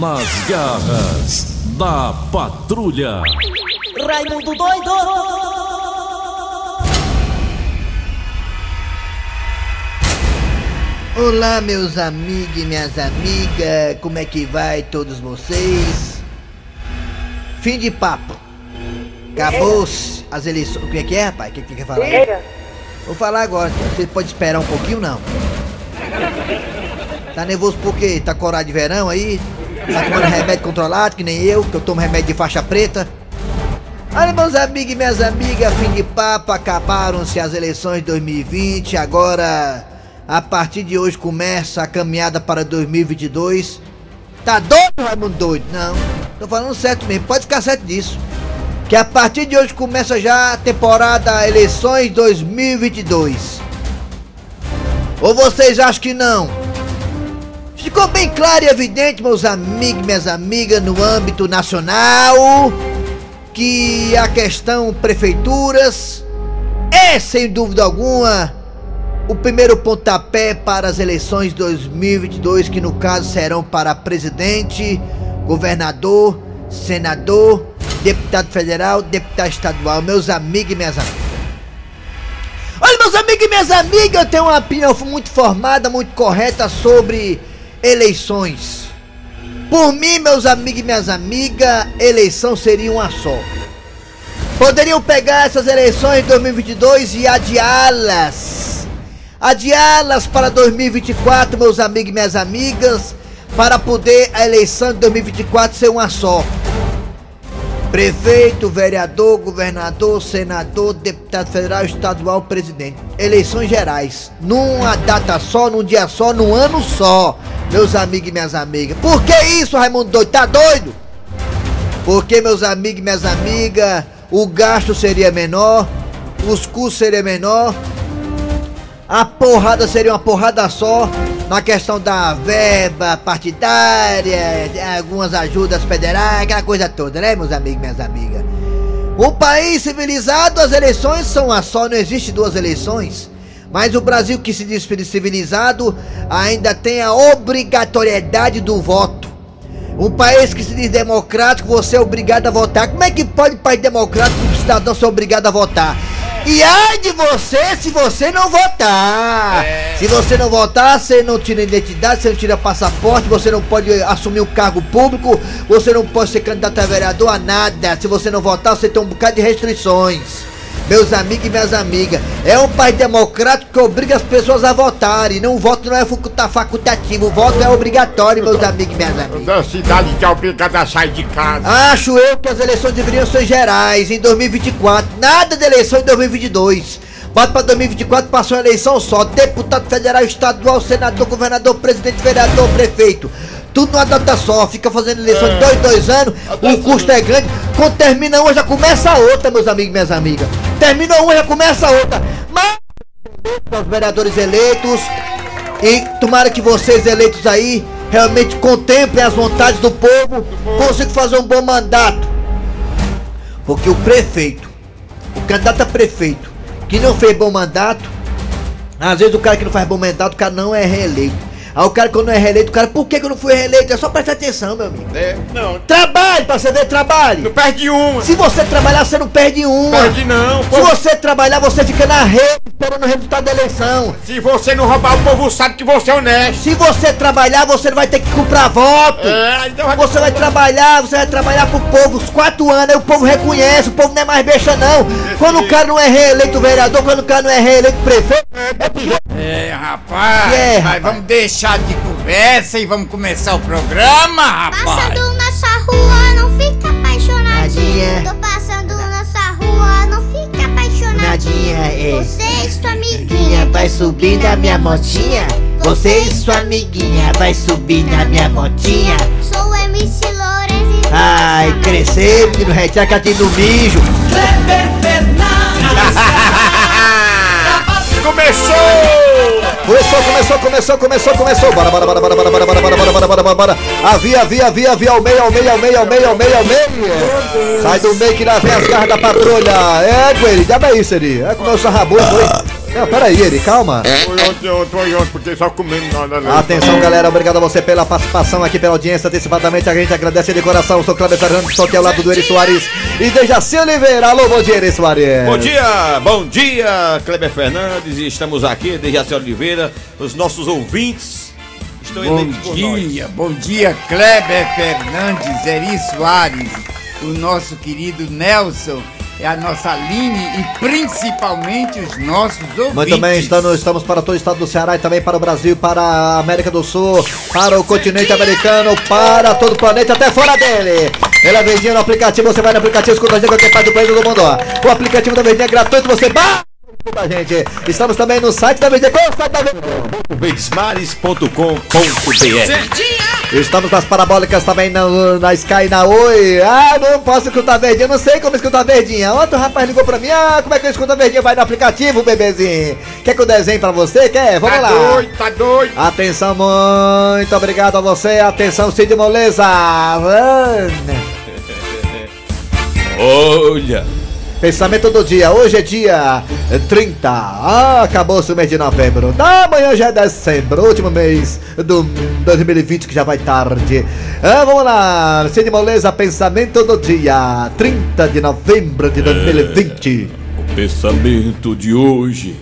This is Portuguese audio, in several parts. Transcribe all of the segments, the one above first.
Nas garras da patrulha. Raimundo doido! Olá, meus amigos e minhas amigas, como é que vai todos vocês? Fim de papo. Acabou-se as eleições. O que é que é, rapaz? O que, que quer falar? aí? Vou falar agora. Você pode esperar um pouquinho, não? Tá nervoso por quê? Tá corado de verão aí? Tá tomando remédio controlado, que nem eu, que eu tomo remédio de faixa preta? Olha, meus amigos e minhas amigas, fim de papo, acabaram-se as eleições de 2020, agora, a partir de hoje, começa a caminhada para 2022. Tá doido, Raimundo doido? Não, tô falando certo mesmo, pode ficar certo disso. Que a partir de hoje começa já a temporada eleições 2022. Ou vocês acham que não? Ficou bem claro e evidente, meus amigos e minhas amigas, no âmbito nacional, que a questão prefeituras é, sem dúvida alguma, o primeiro pontapé para as eleições 2022, que no caso serão para presidente, governador, senador, deputado federal, deputado estadual, meus amigos e minhas amigas. Olha, meus amigos e minhas amigas, eu tenho uma opinião muito formada, muito correta sobre eleições. Por mim, meus amigos e minhas amigas, eleição seria uma só. Poderiam pegar essas eleições de 2022 e adiá-las. Adiá-las para 2024, meus amigos e minhas amigas, para poder a eleição de 2024 ser uma só. Prefeito, vereador, governador, senador, deputado federal, estadual, presidente. Eleições gerais. Numa data só, num dia só, num ano só. Meus amigos e minhas amigas. Por que isso, Raimundo doido? Tá doido? Porque, meus amigos e minhas amigas, o gasto seria menor, os custos seriam menor, a porrada seria uma porrada só na questão da verba partidária, algumas ajudas federais, aquela coisa toda, né, meus amigos e minhas amigas? Um país civilizado, as eleições são uma só, não existe duas eleições. Mas o Brasil que se diz civilizado ainda tem a obrigatoriedade do voto. Um país que se diz democrático, você é obrigado a votar. Como é que pode um país democrático um cidadão ser obrigado a votar? E ai de você se você não votar! Se você não votar, você não tira identidade, você não tira passaporte, você não pode assumir um cargo público, você não pode ser candidato a vereador a nada. Se você não votar, você tem um bocado de restrições. Meus amigos e minhas amigas, é um país democrático que obriga as pessoas a votarem. Não, o voto não é faculta- facultativo, o voto é obrigatório, meus amigos e minhas amigas. Da cidade que é obrigada a sair de casa. Acho eu que as eleições deveriam ser gerais em 2024. Nada de eleição em 2022. Bota pra 2024, passou uma eleição só. Deputado federal, estadual, senador, governador, presidente, vereador, prefeito. Tudo numa data só. Fica fazendo eleição de dois, dois anos. O custo é grande. Quando termina uma, já começa a outra, meus amigos e minhas amigas. Termina uma, já começa a outra. Mas os vereadores eleitos e tomara que vocês eleitos aí realmente contemplem as vontades do povo, consigam fazer um bom mandato. Porque o prefeito, o candidato a prefeito, que não fez bom mandato, às vezes o cara que não faz bom mandato, o cara não é reeleito. Aí o cara quando não é reeleito, o cara, por que, que eu não fui reeleito? É só prestar atenção, meu amigo. É, não, Trabalhe pra você ver, trabalhe. não perde uma. Se você trabalhar, você não perde uma. Perde não. Se pô. você trabalhar, você fica na rede esperando o resultado da eleição. Se você não roubar, o povo sabe que você é honesto. Se você trabalhar, você não vai ter que comprar voto. É, então Você vai trabalhar, você vai trabalhar pro povo os quatro anos, aí o povo reconhece, o povo não é mais besta não. Quando o cara não é reeleito vereador, quando o cara não é reeleito prefeito, é. É, rapaz, É, mas rapaz. vamos deixar de conversa e vamos começar o programa, rapaz. Passando nessa rua, não fica apaixonadinha. Nadinha. Tô passando nessa rua, não fica apaixonadinha. Nadinha, é. Você e sua amiguinha vai subir na minha motinha. Você e sua amiguinha vai subir na minha motinha. Sou MC Lourenço. e Ai, crescer, menino retraca no mijo. Começou! Começou, começou, começou, começou, começou. Bora, bora, bora, bora, bora, bora, bora, bora, bora, bora, bora, bora, bora. Avia, avia, avia, avia, ao meio, ao meio, ao meio, ao meio, ao meio, ao meio. Sai do meio que lá vem as garras da patrulha. É, diabo é isso ali. É como eu sou rabudo, foi. Não, peraí, Eri, calma. Foi ontem, ontem, foi ontem, porque só comendo nada. né? Atenção, galera, obrigado a você pela participação aqui, pela audiência. Antecipadamente, a gente agradece de coração. Eu sou Cláudio Fernandes, estou aqui ao lado do Eri Soares e Dejaci Oliveira. Alô, bom dia, Eri Soares. Bom dia, bom dia, Kleber Fernandes. E estamos aqui, Dejaci Oliveira, os nossos ouvintes estão Bom dia, bom dia, Kleber Fernandes, Eri Soares, o nosso querido Nelson, é a nossa Aline e principalmente os nossos ouvintes. Muito bem, estamos, estamos para todo o estado do Ceará e também para o Brasil, para a América do Sul, para o continente americano, para todo o planeta, até fora dele. Pela Verdinha no aplicativo, você vai no aplicativo, escuta a gente qualquer parte do país do mundo. ó. O aplicativo da Verdinha é gratuito, você baixa a gente. Estamos também no site da Verdinha. Qual é o site da Verdinha? Verdesmares.com.br Estamos nas parabólicas também na, na Sky e na Oi. Ah, não posso escutar verdinha, não sei como escutar verdinha. Ontem o rapaz ligou pra mim, ah, como é que eu escuto a verdinha? Vai no aplicativo, bebezinho. Quer que eu desenhe pra você? Quer? Vamos Tá lá. doido, tá doido. Atenção, muito obrigado a você. Atenção, Cid Moleza. Olha, Pensamento do dia, hoje é dia 30. Ah, acabou-se o mês de novembro. Da manhã já é dezembro, último mês do 2020 que já vai tarde. Ah, vamos lá, Cid Moleza, pensamento do dia 30 de novembro de 2020. o pensamento de hoje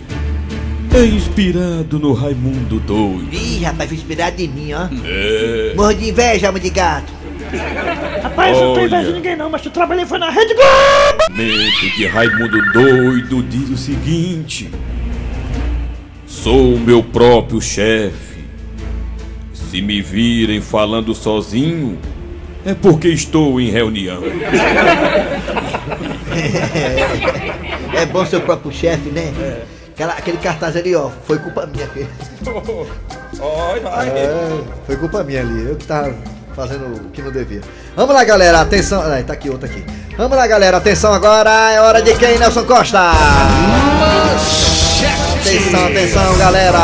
é inspirado no Raimundo Doido. Ih, rapaz, foi inspirado em mim, ó. É, Morro de inveja, alma de gato. Rapaz, eu não tô de ninguém não, mas eu trabalhei foi na Rede Globo. mente de Raimundo Doido diz o seguinte: Sou meu próprio chefe. Se me virem falando sozinho, é porque estou em reunião. É bom ser o próprio chefe, né? Aquela- aquele cartaz ali, ó, foi culpa minha. aquele. É, foi culpa minha ali, eu que tava fazendo o que não devia. Vamos lá, galera, atenção. Ai, tá aqui, outro aqui. Vamos lá, galera, atenção agora, é hora de quem, Nelson Costa? Atenção, atenção, galera.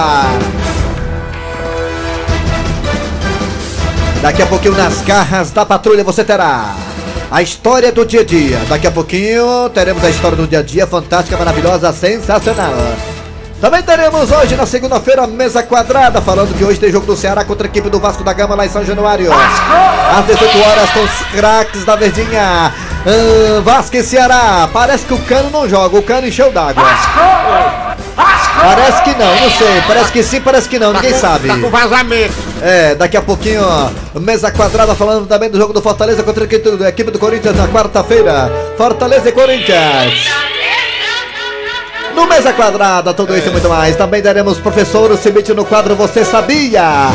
Daqui a pouquinho, nas garras da patrulha, você terá a história do dia a dia. Daqui a pouquinho, teremos a história do dia a dia, fantástica, maravilhosa, sensacional. Também teremos hoje, na segunda-feira, mesa quadrada, falando que hoje tem jogo do Ceará contra a equipe do Vasco da Gama lá em São Januário. Às 18 horas, com os craques da Verdinha. Ahn, Vasco e Ceará. Parece que o Cano não joga, o Cano encheu d'água. Parece que não, não sei. Parece que sim, parece que não, ninguém sabe. Tá com vazamento. É, daqui a pouquinho, ó, mesa quadrada falando também do jogo do Fortaleza contra a equipe do Corinthians na quarta-feira. Fortaleza e Corinthians. No Mesa Quadrada, tudo isso e muito mais. Também daremos professor o Cimite no quadro Você Sabia?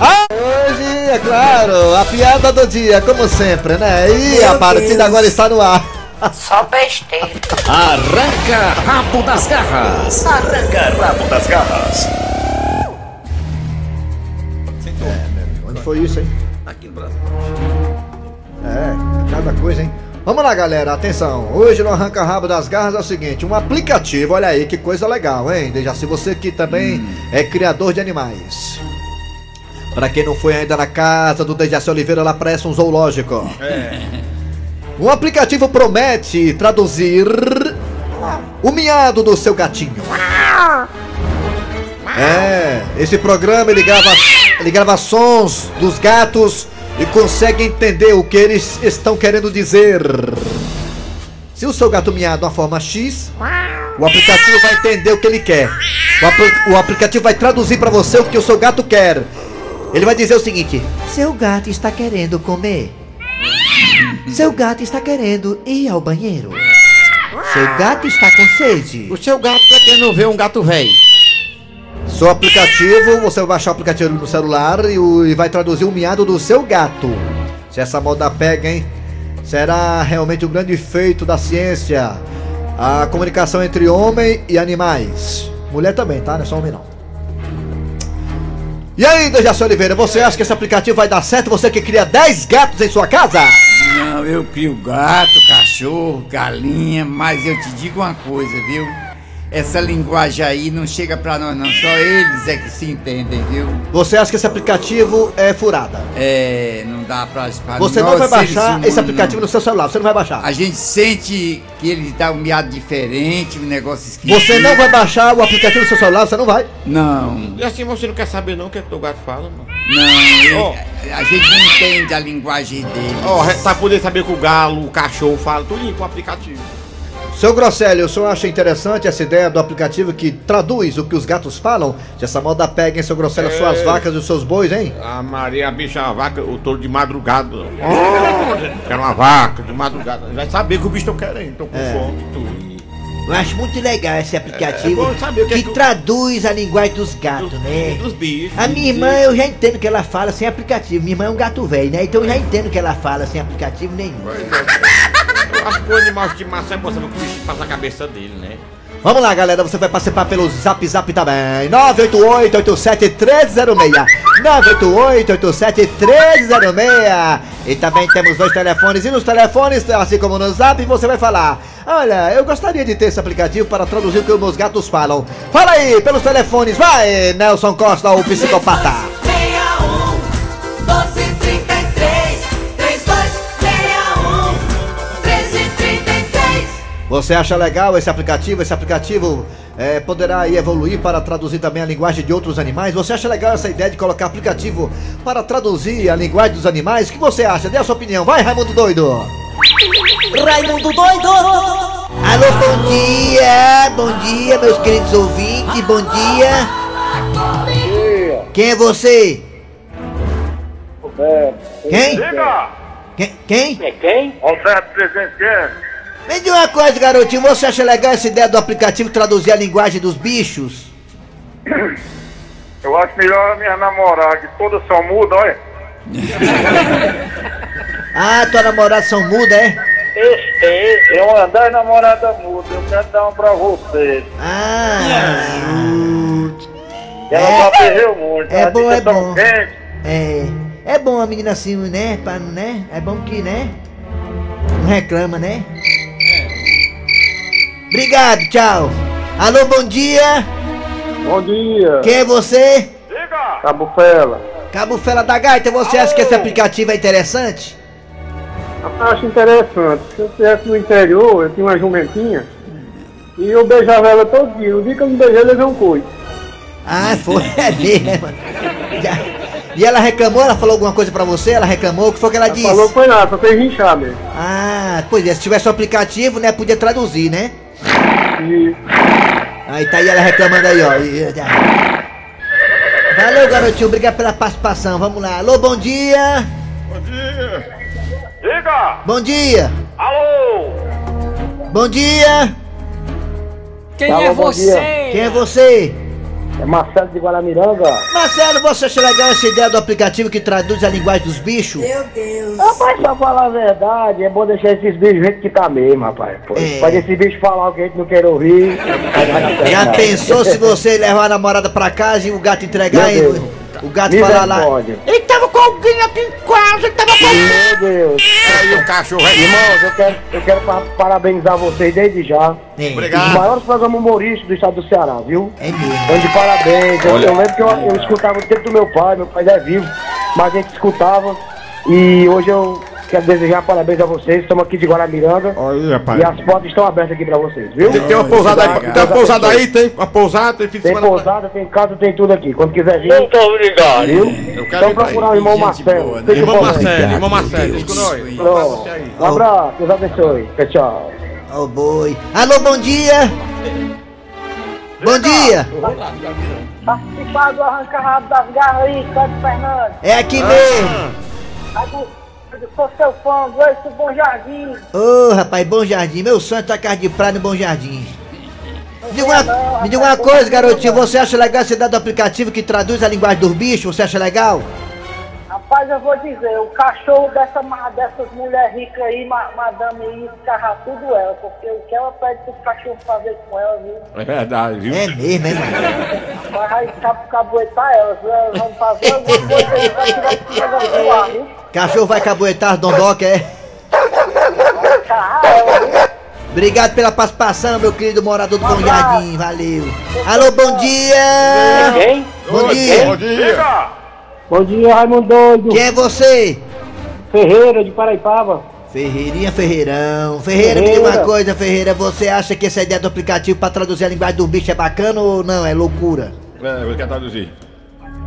Ah, hoje, é claro, a piada do dia, como sempre, né? E a partida agora está no ar. Só besteira. Arranca rabo das garras. Arranca rabo das garras. Onde foi isso, hein? Aqui no Brasil. É, cada coisa, hein? Vamos lá, galera, atenção. Hoje no Arranca Rabo das Garras é o seguinte: um aplicativo, olha aí que coisa legal, hein? Deja se você que também é criador de animais. Pra quem não foi ainda na casa do Dejaci Oliveira, lá parece um zoológico. Um aplicativo promete traduzir o miado do seu gatinho. É, esse programa ele grava, ele grava sons dos gatos e consegue entender o que eles estão querendo dizer. Se o seu gato miar de uma forma X, o aplicativo vai entender o que ele quer. O, apli- o aplicativo vai traduzir para você o que o seu gato quer. Ele vai dizer o seguinte: Seu gato está querendo comer. Seu gato está querendo ir ao banheiro. Seu gato está com sede. O seu gato tá querendo ver um gato velho. Seu aplicativo, você vai baixar o aplicativo no celular e, o- e vai traduzir o miado do seu gato. Se essa moda pega, hein? Será realmente um grande feito da ciência. A comunicação entre homem e animais. Mulher também, tá? Não é só homem não. E aí, Dejaci Oliveira, você acha que esse aplicativo vai dar certo? Você que cria 10 gatos em sua casa? Não, eu crio gato, cachorro, galinha, mas eu te digo uma coisa, viu? Essa linguagem aí não chega pra nós não, só eles é que se entendem, viu? Você acha que esse aplicativo é furada? É, não dá pra... pra Você nós, não vai baixar humanos, esse aplicativo não. no seu celular, você não vai baixar. A gente sente que ele dá um miado diferente, um negócio esquisito. Você não vai baixar o aplicativo no seu celular, você não vai. Não, E assim você não quer saber não o que, é que teu gato fala, mano? não, ele- Ó. a gente não entende a linguagem dele. Ó, oh, pra poder saber que o galo, o cachorro fala, tudo com o aplicativo. Seu Grosselio, o senhor acha interessante essa ideia do aplicativo que traduz o que os gatos falam? Se essa moda pega, hein, seu Grosselio, as suas É. vacas e os seus bois, hein? A Maria, a bicha, a vaca, o touro de madrugada. Quero uma vaca de madrugada. Vai saber que o bicho tá querendo, tô com É. fome e tudo. Eu acho muito legal esse aplicativo É, é que é que traduz a linguagem dos gatos, Dos, né? dos bichos. A minha irmã, eu já entendo que ela fala sem aplicativo. Minha irmã é um gato velho, né? Então eu já entendo que ela fala sem aplicativo nenhum. Pois é. Acho que o animal de massa é o que o bicho passa na cabeça dele, né? Vamos lá, galera, você vai participar pelo Zap Zap também. 988-87-1306. 988-87-1306. E também temos dois telefones. E nos telefones, assim como no Zap, você vai falar: Olha, eu gostaria de ter esse aplicativo para traduzir o que os meus gatos falam. Fala aí, pelos telefones, vai, Nelson Costa, o psicopata. Você acha legal esse aplicativo? Esse aplicativo é, poderá aí evoluir para traduzir também a linguagem de outros animais? Você acha legal essa ideia de colocar aplicativo para traduzir a linguagem dos animais? O que você acha? Dê a sua opinião. Vai, Raimundo Doido! Raimundo doido Alô, bom dia! Bom dia, meus queridos ouvintes, bom dia! Quem é você? Quem? Quem? Quem? É quem? Alberto Presidente. Me diga uma coisa, garotinho, você acha legal essa ideia do aplicativo traduzir a linguagem dos bichos? Eu acho melhor a minha namorada, que toda só muda, olha. Ah, tua namorada são muda, é? Esse, eu andar namorada muda, eu quero dar um pra você. Ah, Ela É. já perdeu muito, É bom, é bom. quente. é. É bom a menina assim, né? Pra, né? É bom que, né? Não reclama, né? Obrigado, tchau. Alô, bom dia. Bom dia. Quem é você? Diga! Cabufela. Cabo Fela da Gaita, você acha que esse aplicativo é interessante? Eu acho interessante. Se eu estivesse no interior, eu tinha uma jumentinha. E eu beijava ela todo dia. O dia que eu não beijei, eu levei um coito. Ah, foi é mesmo, E ela reclamou? Ela falou alguma coisa pra você? Ela reclamou? O que foi que ela disse? Falou que foi nada, só fez rinchar mesmo. Ah, pois é, se tivesse o aplicativo, né, podia traduzir, né? Aí tá aí ela reclamando aí, ó. Valeu, garotinho, obrigado pela participação. Vamos lá. Alô, bom dia. Bom dia! Diga! Bom dia. Alô! Bom dia. Quem Alô, é você? Quem é você? É Marcelo de Guaramiranga. Marcelo, você acha legal essa ideia do aplicativo que traduz a linguagem dos bichos? Meu Deus Rapaz, pra falar a verdade, é bom deixar esses bichos do jeito que tá mesmo, rapaz. Pô, É. Pode esse bicho falar o que a gente não quer ouvir. Já pensou se você levar a namorada pra casa e o gato entregar e o gato falar lá? Ele tava alguém aqui em casa, ele tava com Meu Deus. Aí o cachorro é. Irmãos, eu quero, eu quero pa- parabenizar vocês desde já. Os Obrigado. maiores programas humorísticos do estado do Ceará, viu? é mesmo. Então, de parabéns. Eu, eu lembro que eu, eu escutava o tempo do meu pai, meu pai já é vivo, mas a gente escutava. E hoje eu quero desejar parabéns a vocês. Estamos aqui de Guaramiranga. Aí, rapaz. E as portas estão abertas aqui pra vocês, viu? Tem, tem uma pousada aí, tem uma pousada aí, tem uma pousada, tem fim de Tem semana. pousada, tem casa, tem tudo aqui. Quando quiser vir. Muito obrigado. Viu? Eu quero Então procurar o irmão Marcelo. boa, né? Irmão. Marcelo, irmão Marcelo, diz com nós. Pronto. Um abraço, Deus abençoe. Tchau, tchau. Ô boi. Alô, bom dia. Bom dia. Participar do arranca-rabo das garras aí, Fernandes. É aqui mesmo. Sou seu fã, gosto do Bom Jardim. Ô, rapaz, Bom Jardim. Meu sonho é tua casa de praia no Bom Jardim. Me diga, uma, me diga uma coisa, garotinho. Você acha legal esse dado do aplicativo que traduz a linguagem dos bichos? Você acha legal? Rapaz, eu vou dizer, o cachorro dessa, dessas mulheres ricas aí, ma, madame aí, escarra tudo ela, porque o que ela pede pro cachorro fazer com ela, viu? É verdade, viu? É mesmo, é mano? Vai vai cab- cabuetar elas, elas vão fazer alguma coisa aí, vai tirar esse negócio do ar, viu? Cachorro vai caboetar as dondoca, é? Vai escarrar ela, viu? Obrigado pela participação, meu querido morador do Bom Jardim. Valeu. Alô, bom dia. Quem? Bom dia. Bom dia. Bom dia, Raimundo Doido. Quem é você? Ferreira de Paraipaba. Ferreirinha Ferreirão. Ferreira, me diga Ferreira. uma coisa, Ferreira. Você acha que essa ideia do aplicativo pra traduzir a linguagem do bicho é bacana ou não? É loucura? É, eu quero traduzir.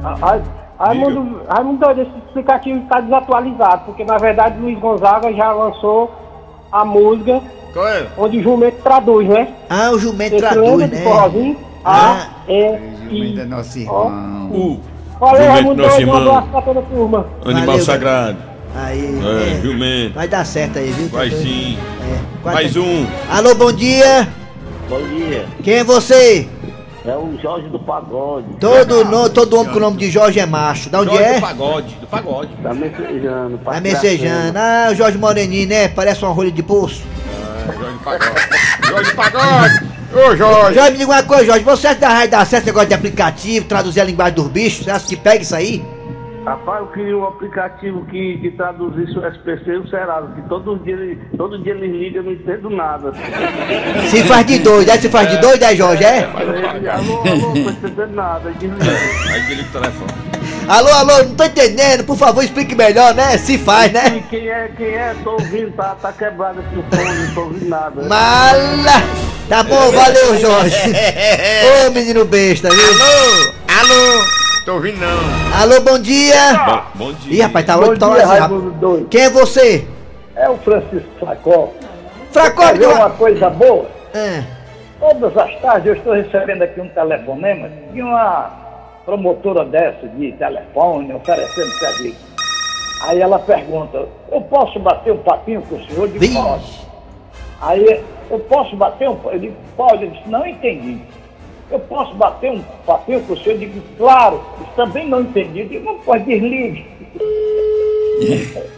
Ah, Raimundo, Raimundo Doido, esse aplicativo está desatualizado, porque na verdade Luiz Gonzaga já lançou a música Qual é? onde o jumento traduz, né? Ah, o jumento Você traduz, né? Ah. A, E, Jumento é I. nosso Ó. irmão. O Valeu, Doido, um abraço pra toda a turma. animal Valeu, sagrado. Aí, É, é. jumento. Vai dar certo aí, viu? Vai sim. É. Mais um. Alô, bom dia. Bom dia, Quem é você? é o Jorge do Pagode. Todo, no, todo homem com o nome de Jorge é macho. Da onde Jorge é? do pagode, do pagode. Tá messejando. Tá messejando. Ah, o Jorge Moreninho, né? Parece uma rolha de pulso. É, Jorge do pagode. Jorge do pagode. Ô, Jorge. Jorge, me diga uma coisa, Jorge. Você acha que vai dar certo esse negócio de aplicativo, traduzir a linguagem dos bichos? Você acha que pega isso aí? Rapaz, eu queria um aplicativo que, que traduzisse o SPC e o Serasa, que todo dia, ele- todo dia ele liga, eu não entendo nada. Se faz de doido, é? Se faz de doido, é, Jorge, é? Aí ele, alô, alô, não tô entendendo nada. Aí desliga. O telefone. Alô, alô, não tô entendendo. Por favor, explique melhor, né? Se faz, E né? quem é, quem é? Tô ouvindo, tá, tá quebrado aqui o fone, não tô ouvindo nada. Mala! Tá bom, valeu, Jorge. Ô, menino besta, viu? Alô, alô. Tô ouvindo não. Alô, bom dia. Bom, bom dia. Ih, rapaz, tá Bom tá dia, rapaz. Raimundo Doido. Quem é você? É o Francisco Flacó. Fracó, Quer ver uma coisa boa? Ah, Todas as tardes eu estou recebendo aqui um telefonema de uma promotora dessa de telefone oferecendo serviço. Aí ela pergunta, eu posso bater um papinho com o senhor? Eu digo, pode. Aí, eu posso bater um Eu digo, pode. Eu disse, não entendi. Eu posso bater um papinho com o senhor? Eu digo, claro. Eu também não entendi. Eu digo, não pode, desligue.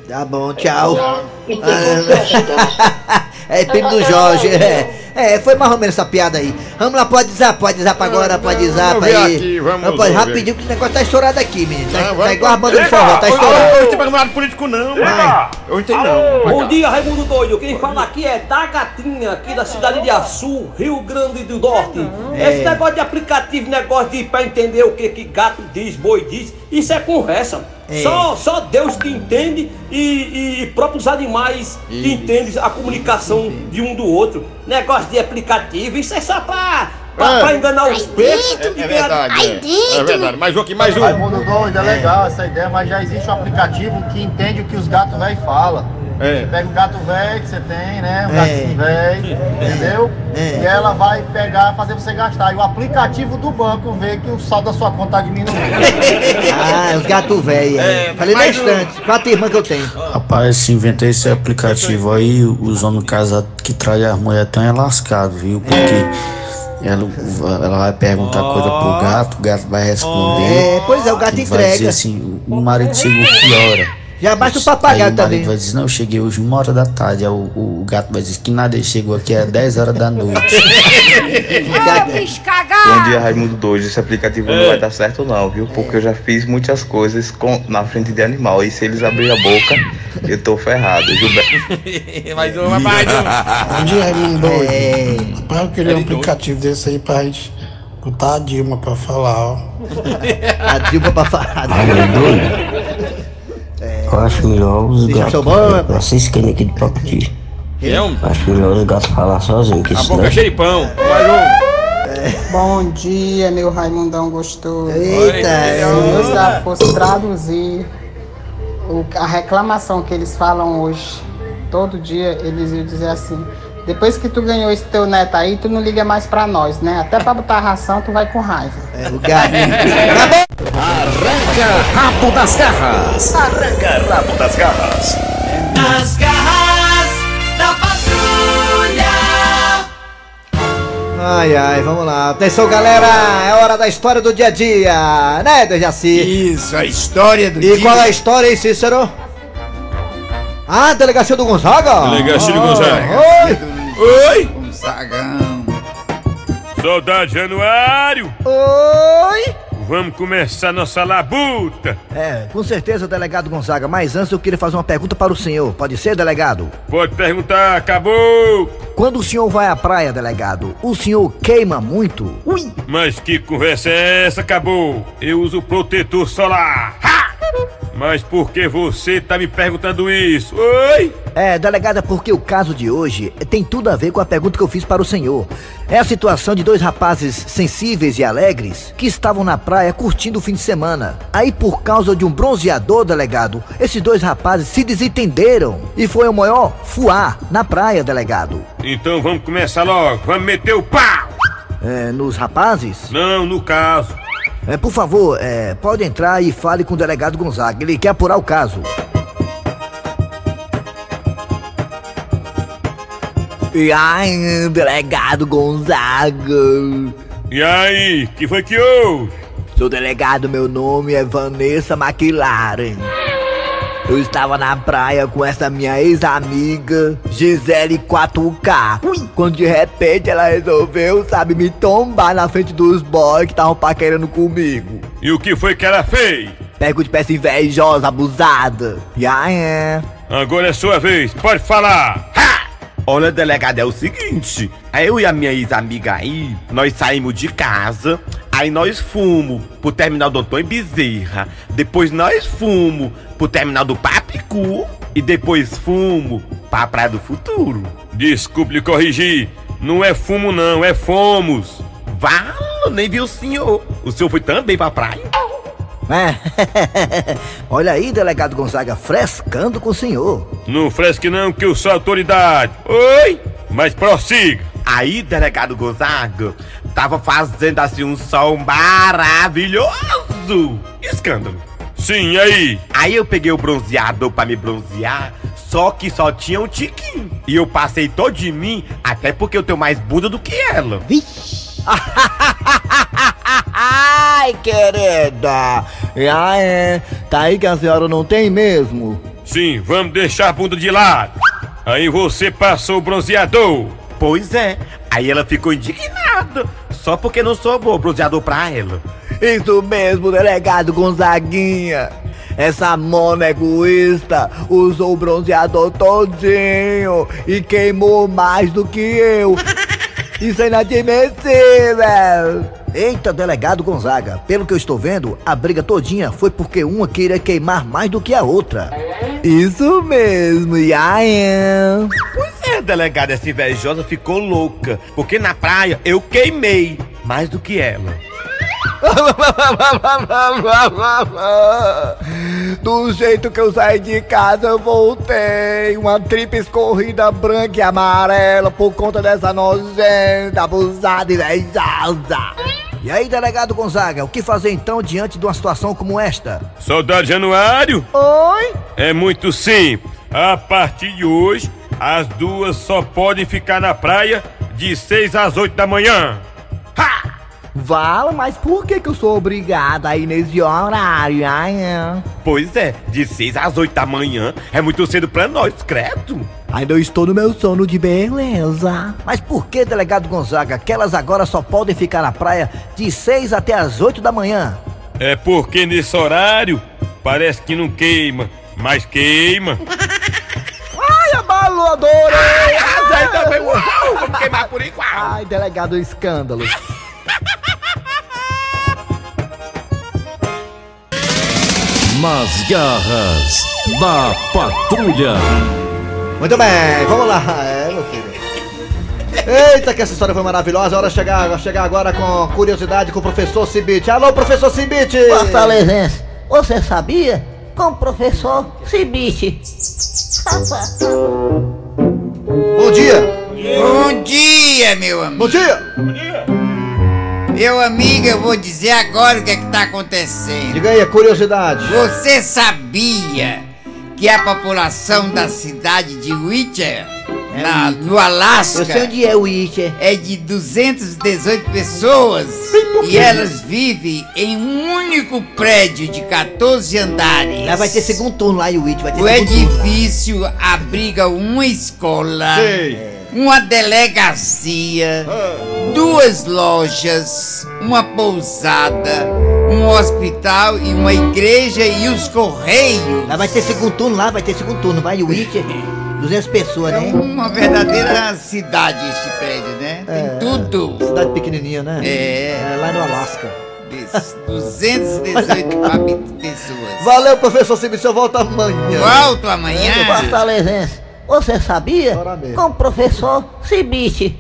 Tá bom, tchau. Ah, É primo do Jorge. É, é, foi mais ou menos essa piada aí. Vamos lá, pode zap, pode zap agora, pode zap vamos aí. aqui, vamos Não, pode, rapidinho que o negócio tá estourado aqui, menino. Tá, Ah, tá vamos- igual a banda de forró, tá estourado. Hoje tem programado político não. Vai. Hoje tem não. Bom dia, Raimundo Doido. Quem fala aqui é da Gatinha, aqui da cidade de Açu, Rio Grande do Norte. Esse negócio de aplicativo, negócio de pra entender o que, que gato diz, boi diz, isso é conversa. É. Só, só Deus que entende e, e, e próprios animais que entendem a comunicação de um do outro. Negócio de aplicativo, isso é só pra, pra, É. pra enganar os peixes. É, é verdade. É, é verdade. Mais um aqui, mais um. Raimundo doido, é legal essa ideia, mas já existe um aplicativo que entende o que os gatos velhos falam. É. Pega o gato velho que você tem, né? O É. gatinho velho, entendeu? É. E ela vai pegar, fazer você gastar. E o aplicativo do banco vê que o saldo da sua conta tá diminuindo. Ah, os gatos velhos. É, Falei na estante. Quatro irmãs que eu tenho. Rapaz, se inventei esse aplicativo aí, os homens casados que traem as mulheres tão é lascado, viu? Porque ela, ela vai perguntar coisa pro gato, o gato vai responder. É, pois é, o gato e vai entrega. dizer assim, o marido chegou que hora. Já basta o Aí papagaio o também. marido vai dizer, não, eu cheguei hoje uma hora da tarde. Aí o, o gato vai dizer que nada, ele chegou aqui às 10 horas da noite. Bom dia, Raimundo Doido. Esse aplicativo É. não vai dar certo não, viu? Porque eu já fiz muitas coisas com, na frente de animal. E se eles abrirem a boca, eu tô ferrado. Gilberto. mais um, mais um. Bom dia, Raimundo doido. É. Rapaz, eu queria um aplicativo desse aí pra gente botar a Dilma pra falar, ó. A Dilma pra falar. Eu acho melhor os Deixa gatos. eu rapaz. Vocês querem aqui de pacote. É um. Acho melhor os gatos falar sozinhos, que A senão. boca cheia de pão. Mais um. Bom dia, meu Raimundão gostoso. Eita, é. Se os gatos fossem traduzir o- a reclamação que eles falam hoje, todo dia, eles iam dizer assim: depois que tu ganhou esse teu neto aí, tu não liga mais pra nós, né? Até pra botar ração, tu vai com raiva. É, o gato. Arranca rabo das garras. Arranca rabo das garras. Nas garras da patrulha. Ai, ai, vamos lá. Atenção, galera. É hora da história do dia a dia, né, Dejaci? Isso, a história do E dia. qual é a história, hein, Cícero? Ah, delegacia do Gonzaga? Delegacia do Ah, Gonzaga. Oi! Oi! Gonzagão. Soldado Januário! Oi! vamos começar nossa labuta. É, com certeza, delegado Gonzaga, mas antes eu queria fazer uma pergunta para o senhor. Pode ser, delegado? Pode perguntar, acabou. Quando o senhor vai à praia, delegado, o senhor queima muito? Ui! Mas que conversa é essa, acabou? Eu uso protetor solar. Ha! Mas por que você tá me perguntando isso? Oi? É, delegada, porque o caso de hoje tem tudo a ver com a pergunta que eu fiz para o senhor. É a situação de dois rapazes sensíveis e alegres que estavam na praia curtindo o fim de semana. Aí, por causa de um bronzeador, delegado, esses dois rapazes se desentenderam e foi o maior fuá na praia, delegado. Então vamos começar logo, vamos meter o pau! É, nos rapazes? Não, no caso. É, por favor, é, pode entrar e fale com o delegado Gonzaga. Ele quer apurar o caso. E aí, delegado Gonzaga? E aí, que foi que houve? Seu delegado, meu nome é Vanessa McLaren. Eu estava na praia com essa minha ex-amiga, Gisele 4K. Ui. Quando de repente ela resolveu, sabe, me tombar na frente dos boys que estavam paquerando comigo. E o que foi que ela fez? Pego de peça invejosa, abusada. E aí é. Agora é sua vez, pode falar. Ha! Olha, delegado, é o seguinte. Eu e a minha ex-amiga aí, nós saímos de casa, aí nós fomos pro terminal do Antônio Bezerra, depois nós fomos pro terminal do Papicu e depois fomos pra Praia do Futuro. Desculpe lhe corrigir, não é fumo não, é fomos. Valo, nem viu o senhor. O senhor foi também pra praia? É. Olha aí, delegado Gonzaga, frescando com o senhor. Não fresque não, que eu sou autoridade. Oi? Mas prossiga. Aí, delegado Gonzaga, tava fazendo assim um sol maravilhoso. Escândalo. Sim, aí? Aí eu peguei o bronzeador pra me bronzear, só que só tinha um tiquinho. E eu passei todo de mim, até porque eu tenho mais bunda do que ela. Vixe! Ai, querida! Ah, é? Tá aí que a senhora não tem mesmo? Sim, vamos deixar a bunda de lado. Aí você passou o bronzeador. Pois é. Aí ela ficou indignada. Só porque não sobrou o bronzeador pra ela. Isso mesmo, delegado Gonzaguinha. Essa mona egoísta usou o bronzeador todinho e queimou mais do que eu. Isso é inadmissível! Eita, delegado Gonzaga, pelo que eu estou vendo, a briga todinha foi porque uma queria queimar mais do que a outra. Isso mesmo, Ian. É, delegada, essa invejosa ficou louca, porque na praia eu queimei mais do que ela. Do jeito que eu saí de casa, eu voltei. Uma tripa escorrida branca e amarela por conta dessa nojenta, abusada e invejosa. E aí, delegado Gonzaga, o que fazer então diante de uma situação como esta? Soldado Januário? Oi? É muito simples. A partir de hoje, as duas só podem ficar na praia de 6 às 8 da manhã. Ha! Vala, mas por que, que eu sou obrigada a ir nesse horário? Ai. Pois é, de 6 às 8 da manhã é muito cedo pra nós, credo. Ainda eu estou no meu sono de beleza. Mas por que, delegado Gonzaga, que elas agora só podem ficar na praia de 6 até as 8 da manhã? É porque nesse horário parece que não queima, mas queima. Ai, abalou, adorei! Ai, também, uau, vamos queimar por igual. Ai, delegado escândalo. Nas garras da patrulha. Muito bem, vamos lá. É, meu filho. Eita, que essa história foi maravilhosa. Hora de chegar, chegar agora com curiosidade com o professor Cibite. Alô, professor Cibite! Fortalezense, você sabia? Com o professor Cibite. Bom dia! Bom dia, meu amigo. Bom dia! Meu amigo, eu vou dizer agora o que é que tá acontecendo. Diga aí, a curiosidade. Você sabia que a população da cidade de Witcher, na- no Alasca, Eu sei onde é o Witcher. é de 218 pessoas e elas vivem em um único prédio de 14 andares. Lá vai ter segundo turno lá e o Witcher vai ter O segundo turno. edifício abriga uma escola, Sei. uma delegacia, duas lojas, uma pousada, um hospital e uma igreja e os correios. Lá vai ter segundo turno, lá vai ter segundo turno, vai o Witcher. 200 pessoas, né? Uma verdadeira cidade este prédio, né? Tem É, tudo. Cidade pequenininha, né? É. lá no Alasca. Des- 218 habi- pessoas. Valeu, professor Silvio, eu volto amanhã. Volto amanhã. Fortalezense, você sabia? Com o professor Cibite.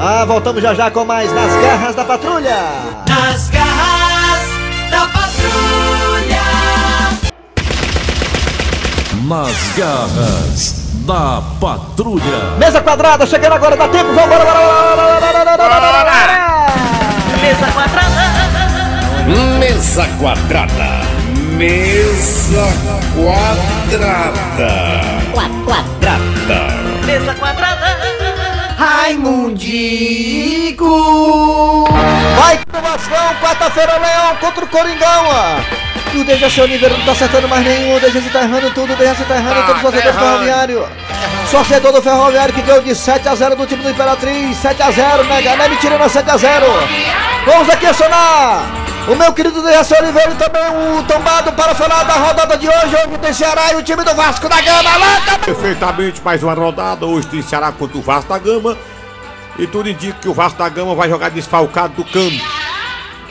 Ah, voltamos já já com mais Nas Garras da Patrulha. Nas garras Nas garras da patrulha. Mesa quadrada, chegando agora, dá tempo, vamos, bora, bora, bora, bora, bora, bora, Mesa quadrada. Mesa quadrada. Mesa quadrada. Qua, quadrada. Mesa quadrada. Raimundico. Vai com o Vascão, quarta-feira, Leão, contra o Coringão, ó. E o Dejaci Oliveira não tá acertando mais nenhum, o Dejaci tá errando tudo, o Dejaci tá errando todo o torcedor do Ferroviário. Torcedor do Ferroviário que ganhou de 7x0 do time do Imperatriz, 7x0, nega, não é mentira, não é 7x0. Vamos aqui acionar o meu querido Dejaci Oliveira também o tombado para falar da rodada de hoje, hoje tem Ceará e o time do Vasco da Gama, lá tá... Perfeitamente, mais uma rodada. Hoje tem Ceará contra o Vasco da Gama. E tudo indica que o Vasco da Gama vai jogar desfalcado do cano.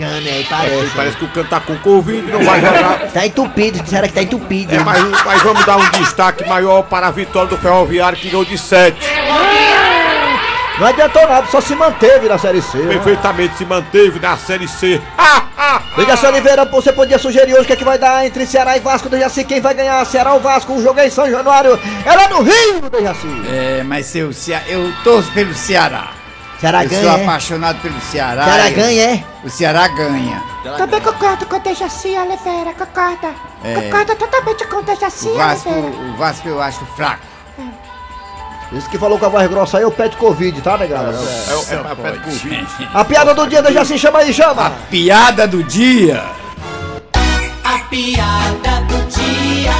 Aí, É, parece. parece que o cano tá com Covid, não vai jogar. Tá entupido, disseram que tá entupido. É, mas, mas vamos dar um destaque maior para a vitória do Ferroviário, que ganhou de 7. Não adiantou nada, só se manteve na Série C. né? Perfeitamente se manteve na Série C. Dejaci Oliveira, você podia sugerir hoje o que, é que vai dar entre Ceará e Vasco, Dejaci, quem vai ganhar? Ceará ou Vasco? O jogo é em São Januário, é lá no Rio, Dejaci. É, mas eu, eu torço pelo Ceará. Ceará eu ganha, sou é? apaixonado pelo Ceará. Ceará eu- ganha, é? O Ceará ganha. Também concordo com o Dejaci Oliveira, concorda. É. Concordo totalmente com o Dejaci Oliveira. o Vasco eu acho fraco. Esse que falou com a voz grossa aí é o pé de Covid, tá, negada? É, o- é, pra- pra Covid. A piada do dia, Dejaci, chama aí, chama. Piada do dia. A piada do dia.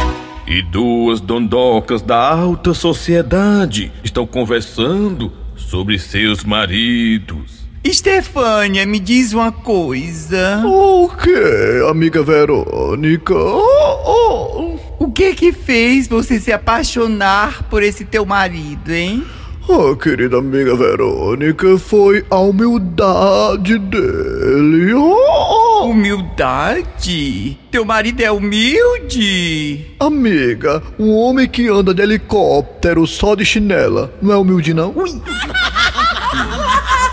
E duas dondocas da alta sociedade estão conversando sobre seus maridos. Estefânia, me diz uma coisa. O que, amiga Verônica? Oh, O que que fez você se apaixonar por esse teu marido, hein? oh. Ah, querida amiga Verônica, foi a humildade dele. Oh, Humildade? Teu marido é humilde? Amiga, um homem que anda de helicóptero só de chinela, não é humilde não?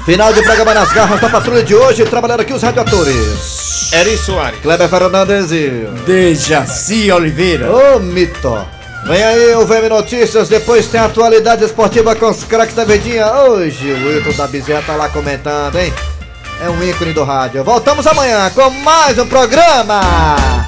Final de programa nas garras da patrulha de hoje, trabalhando aqui os radioatores. Eri Soares. Kleber Fernandes e... Dejaci Oliveira. Ô, mito. Vem aí o VM Notícias, depois tem a atualidade esportiva com os craques da Verdinha. Hoje o Wilton da Bezerra tá lá comentando, hein? É um ícone do rádio. Voltamos amanhã com mais um programa.